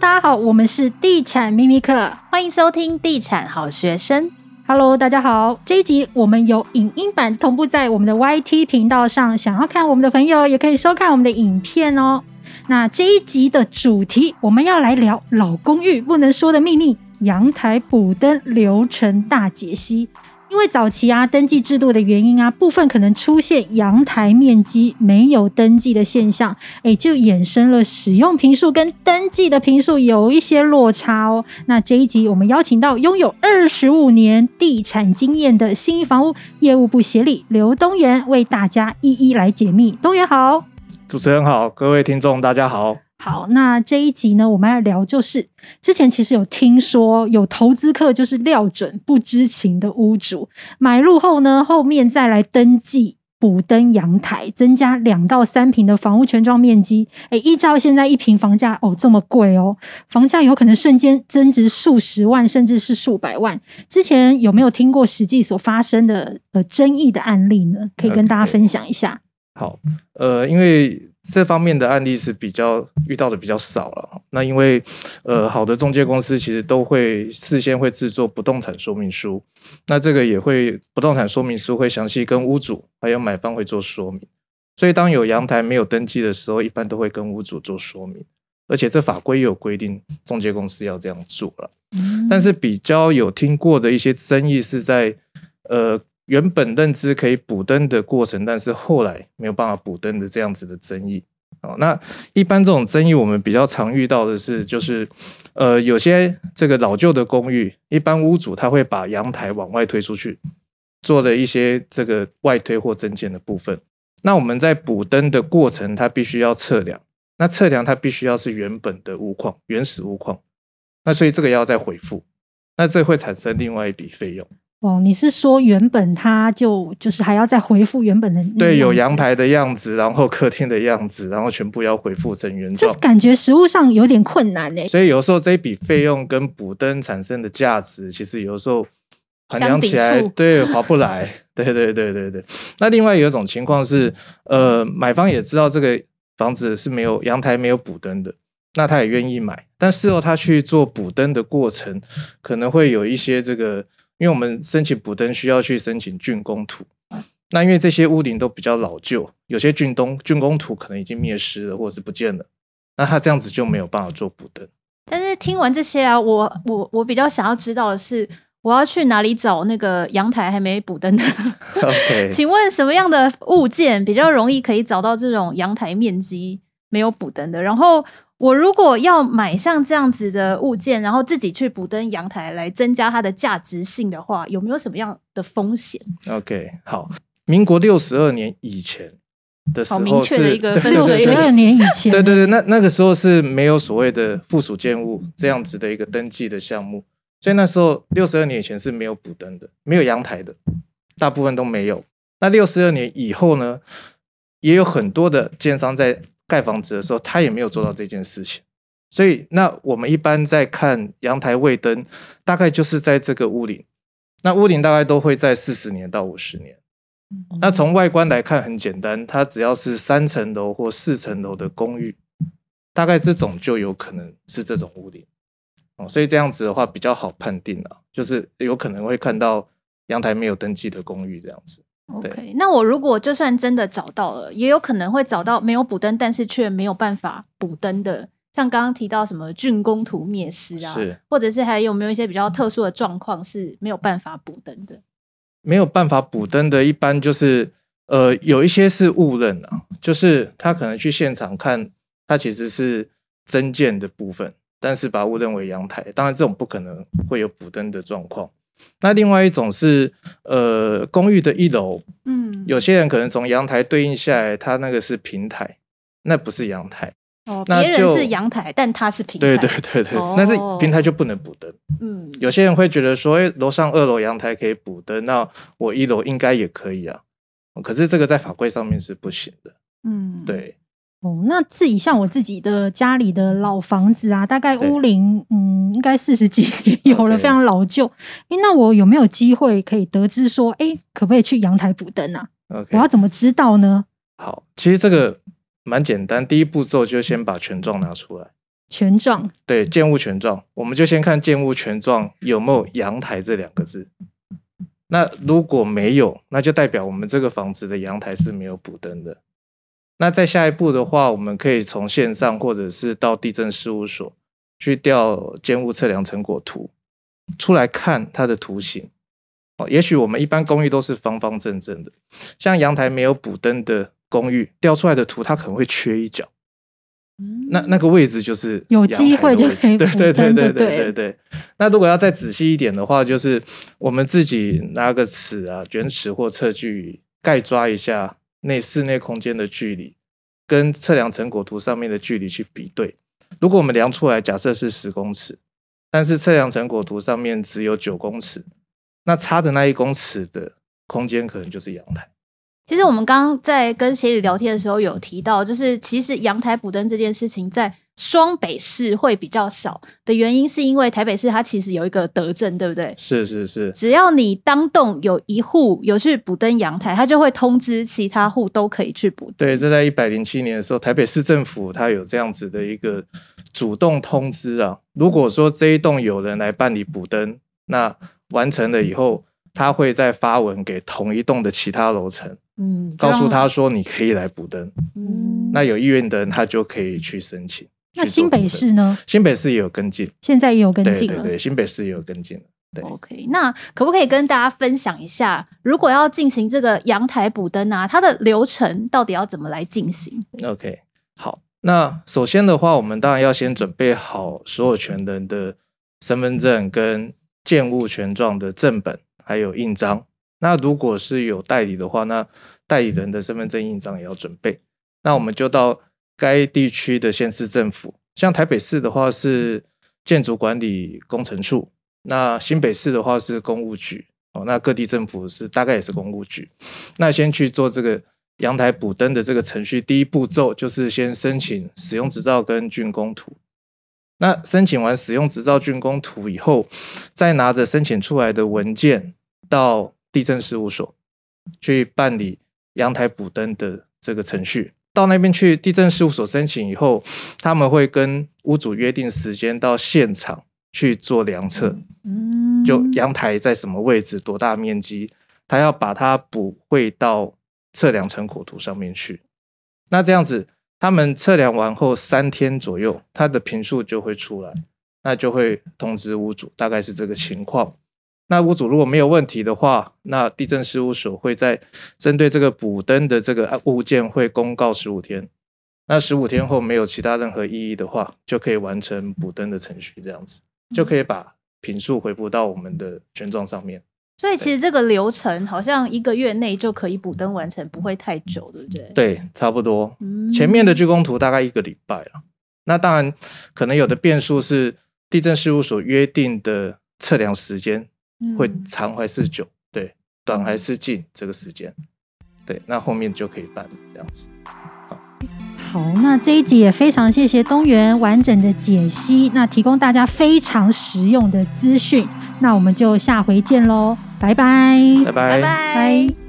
大家好，我们是地产秘密课，欢迎收听地产好学生。Hello，大家好，这一集我们有影音版同步在我们的 YT 频道上，想要看我们的朋友也可以收看我们的影片哦。那这一集的主题，我们要来聊老公寓不能说的秘密——阳台补灯流程大解析。因为早期啊，登记制度的原因啊，部分可能出现阳台面积没有登记的现象，诶，就衍生了使用坪数跟登记的坪数有一些落差哦。那这一集我们邀请到拥有二十五年地产经验的新房屋业务部协理刘东元，为大家一一来解密。东元好，主持人好，各位听众大家好。好，那这一集呢，我们要聊就是之前其实有听说有投资客就是料准不知情的屋主买入后呢，后面再来登记补登阳台，增加两到三平的房屋全幢面积。诶，依照现在一平房价哦这么贵哦，房价有可能瞬间增值数十万甚至是数百万。之前有没有听过实际所发生的呃争议的案例呢？可以跟大家分享一下。Okay. 好，呃，因为。这方面的案例是比较遇到的比较少了。那因为呃，好的中介公司其实都会事先会制作不动产说明书，那这个也会不动产说明书会详细跟屋主还有买方会做说明。所以当有阳台没有登记的时候，一般都会跟屋主做说明。而且这法规也有规定，中介公司要这样做了。但是比较有听过的一些争议是在呃。原本认知可以补灯的过程，但是后来没有办法补灯的这样子的争议。哦，那一般这种争议，我们比较常遇到的是，就是呃，有些这个老旧的公寓，一般屋主他会把阳台往外推出去，做了一些这个外推或增建的部分。那我们在补灯的过程，它必须要测量，那测量它必须要是原本的屋况、原始屋况，那所以这个要再回复，那这会产生另外一笔费用。哦，你是说原本它就就是还要再回复原本的那对，有阳台的样子，然后客厅的样子，然后全部要回复成原状。这感觉实物上有点困难呢。所以有时候这一笔费用跟补灯产生的价值，其实有时候衡量起来对划不来。对对对对对。那另外有一种情况是，呃，买方也知道这个房子是没有阳台没有补灯的，那他也愿意买，但事后他去做补灯的过程，可能会有一些这个。因为我们申请补灯需要去申请竣工图，那因为这些屋顶都比较老旧，有些竣工竣工图可能已经灭失了或者是不见了，那他这样子就没有办法做补灯。但是听完这些啊，我我我比较想要知道的是，我要去哪里找那个阳台还没补灯的？OK，请问什么样的物件比较容易可以找到这种阳台面积没有补灯的？然后。我如果要买像这样子的物件，然后自己去补登阳台来增加它的价值性的话，有没有什么样的风险？OK，好，民国六十二年以前的时候是，好明确的一个六十二年以前，对对对，那那个时候是没有所谓的附属建物这样子的一个登记的项目，所以那时候六十二年以前是没有补登的，没有阳台的，大部分都没有。那六十二年以后呢，也有很多的建商在。盖房子的时候，他也没有做到这件事情，所以那我们一般在看阳台未登，大概就是在这个屋顶，那屋顶大概都会在四十年到五十年。那从外观来看很简单，它只要是三层楼或四层楼的公寓，大概这种就有可能是这种屋顶哦，所以这样子的话比较好判定了，就是有可能会看到阳台没有登记的公寓这样子。OK，那我如果就算真的找到了，也有可能会找到没有补灯，但是却没有办法补灯的，像刚刚提到什么竣工图灭失啊，是，或者是还有没有一些比较特殊的状况是没有办法补灯的？没有办法补灯的，一般就是呃，有一些是误认啊，就是他可能去现场看，他其实是增建的部分，但是把误认为阳台，当然这种不可能会有补灯的状况。那另外一种是，呃，公寓的一楼，嗯，有些人可能从阳台对应下来，它那个是平台，那不是阳台。哦，别人是阳台，但它是平台。对对对对，那是平台就不能补灯。嗯，有些人会觉得说，哎，楼上二楼阳台可以补灯，那我一楼应该也可以啊。可是这个在法规上面是不行的。嗯，对。哦，那自己像我自己的家里的老房子啊，大概屋龄嗯，应该四十几年 有了，非常老旧。哎、那我有没有机会可以得知说，哎，可不可以去阳台补灯啊.我要怎么知道呢？好，其实这个蛮简单，第一步骤就先把权状拿出来。权状，对，建物权状，我们就先看建物权状有没有阳台这两个字。那如果没有，那就代表我们这个房子的阳台是没有补灯的。那再下一步的话，我们可以从线上或者是到地震事务所去调建物测量成果图出来看它的图形。哦，也许我们一般公寓都是方方正正的，像阳台没有补灯的公寓，调出来的图它可能会缺一角。那那个位置就是有机会就可以对对对对对对对。那如果要再仔细一点的话，就是我们自己拿个尺啊、卷尺或测距盖抓一下内室内空间的距离，跟测量成果图上面的距离去比对。如果我们量出来假设是十公尺，但是测量成果图上面只有九公尺，那差的那一公尺的空间可能就是阳台。其实我们刚刚在跟协理聊天的时候有提到，就是其实阳台补灯这件事情在双北市会比较少的原因，是因为台北市它其实有一个德政，对不对？是是是，只要你当栋有一户有去补登阳台，它就会通知其他户都可以去补。对，这在一百零七年的时候，台北市政府它有这样子的一个主动通知啊。如果说这一栋有人来办理补登，那完成了以后，他会再发文给同一栋的其他楼层。嗯，告诉他说你可以来补灯，嗯，那有意愿的人他就可以去申请。那新北市呢？新北市也有跟进，现在也有跟进了。对对对，新北市也有跟进了。对，OK。那可不可以跟大家分享一下，如果要进行这个阳台补灯啊，它的流程到底要怎么来进行？OK，好。那首先的话，我们当然要先准备好所有权人的身份证跟建物权状的正本，还有印章。那如果是有代理的话，那代理人的身份证印章也要准备。那我们就到该地区的县市政府，像台北市的话是建筑管理工程处，那新北市的话是公务局哦。那各地政府是大概也是公务局。那先去做这个阳台补灯的这个程序，第一步骤就是先申请使用执照跟竣工图。那申请完使用执照、竣工图以后，再拿着申请出来的文件到地政事务所去办理阳台补灯的这个程序，到那边去地震事务所申请以后，他们会跟屋主约定时间到现场去做量测，嗯就阳台在什么位置、多大面积，他要把它补绘到测量成果图上面去。那这样子，他们测量完后三天左右，它的评数就会出来，那就会通知屋主，大概是这个情况。那屋主如果没有问题的话，那地震事务所会在针对这个补登的这个物件会公告十五天。那十五天后没有其他任何异议的话，就可以完成补登的程序，这样子就可以把品数回补到我们的权状上面。所以其实这个流程好像一个月内就可以补登完成，不会太久，对不对？对，差不多。前面的竣工图大概一个礼拜了。那当然可能有的变数是地震事务所约定的测量时间。会长还是久？对，短还是近？这个时间，对，那后面就可以办这样子。好，好，那这一集也非常谢谢东元完整的解析，那提供大家非常实用的资讯。那我们就下回见喽，拜拜，拜拜，拜拜。